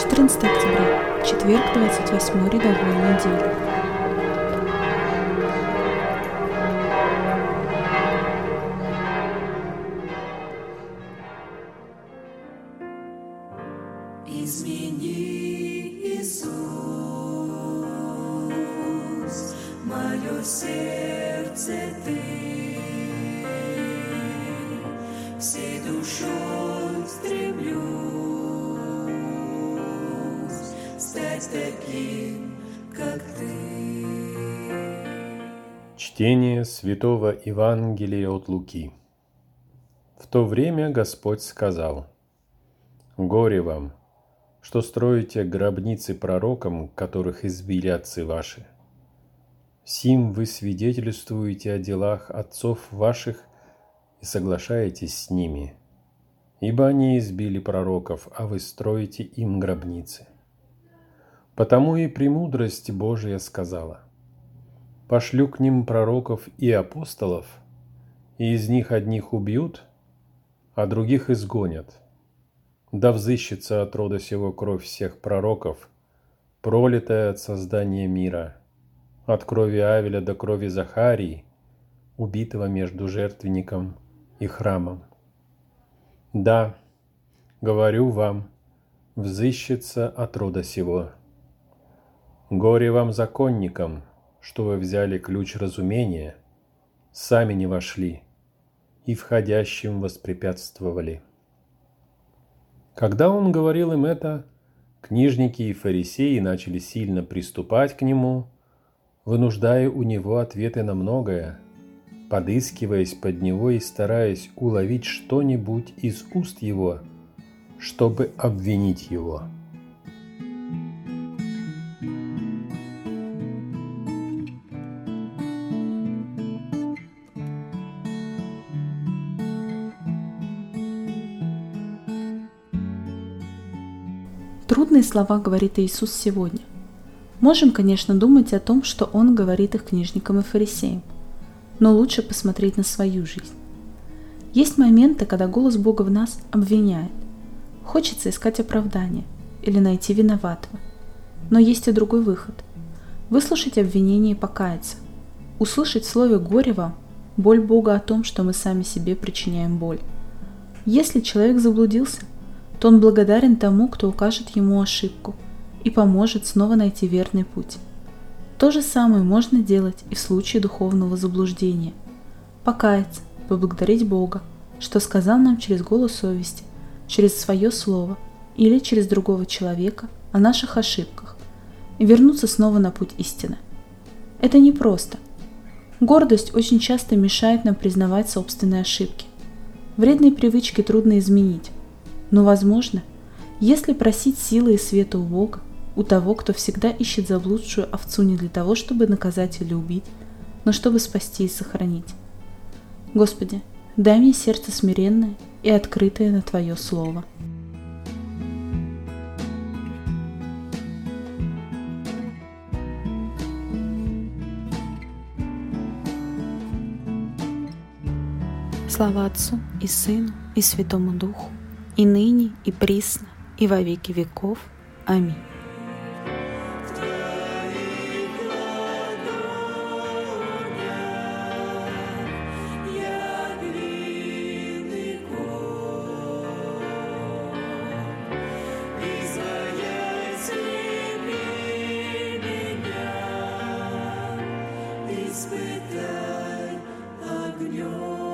14 октября, четверг, 28 рядовой недели. Измени, Иисус, мое сердце Ты, всей душой стремлюсь стать таким, как Ты. Чтение Святого Евангелия от Луки. В то время Господь сказал, «Горе вам, что строите гробницы пророкам, которых избили отцы ваши. Сим вы свидетельствуете о делах отцов ваших и соглашаетесь с ними, ибо они избили пророков, а вы строите им гробницы. Потому и премудрость Божия сказала, «Пошлю к ним пророков и апостолов, и из них одних убьют, а других изгонят, да взыщется от рода сего кровь всех пророков, пролитая от создания мира, от крови Авеля до крови Захарии, убитого между жертвенником и храмом. Да, говорю вам, взыщется от рода сего. Горе вам, законникам, что вы взяли ключ разумения, сами не вошли и входящим воспрепятствовали. Когда он говорил им это, книжники и фарисеи начали сильно приступать к нему, вынуждая у него ответы на многое, подыскиваясь под него и стараясь уловить что-нибудь из уст его, чтобы обвинить его. Трудные слова говорит Иисус сегодня. Можем, конечно, думать о том, что Он говорит их книжникам и фарисеям, но лучше посмотреть на свою жизнь. Есть моменты, когда голос Бога в нас обвиняет. Хочется искать оправдание или найти виноватого. Но есть и другой выход. Выслушать обвинение и покаяться. Услышать в слове «горе вам» боль Бога о том, что мы сами себе причиняем боль. Если человек заблудился, то он благодарен тому, кто укажет ему ошибку и поможет снова найти верный путь. То же самое можно делать и в случае духовного заблуждения. Покаяться, поблагодарить Бога, что сказал нам через голос совести, через свое слово или через другого человека о наших ошибках и вернуться снова на путь истины. Это непросто. Гордость очень часто мешает нам признавать собственные ошибки. Вредные привычки трудно изменить, но возможно, если просить силы и света у Бога, у того, кто всегда ищет заблудшую овцу не для того, чтобы наказать или убить, но чтобы спасти и сохранить. Господи, дай мне сердце смиренное и открытое на Твое Слово. Слава Отцу и Сыну и Святому Духу, и ныне, и присно, и во веки веков. Аминь. Испытай огнем.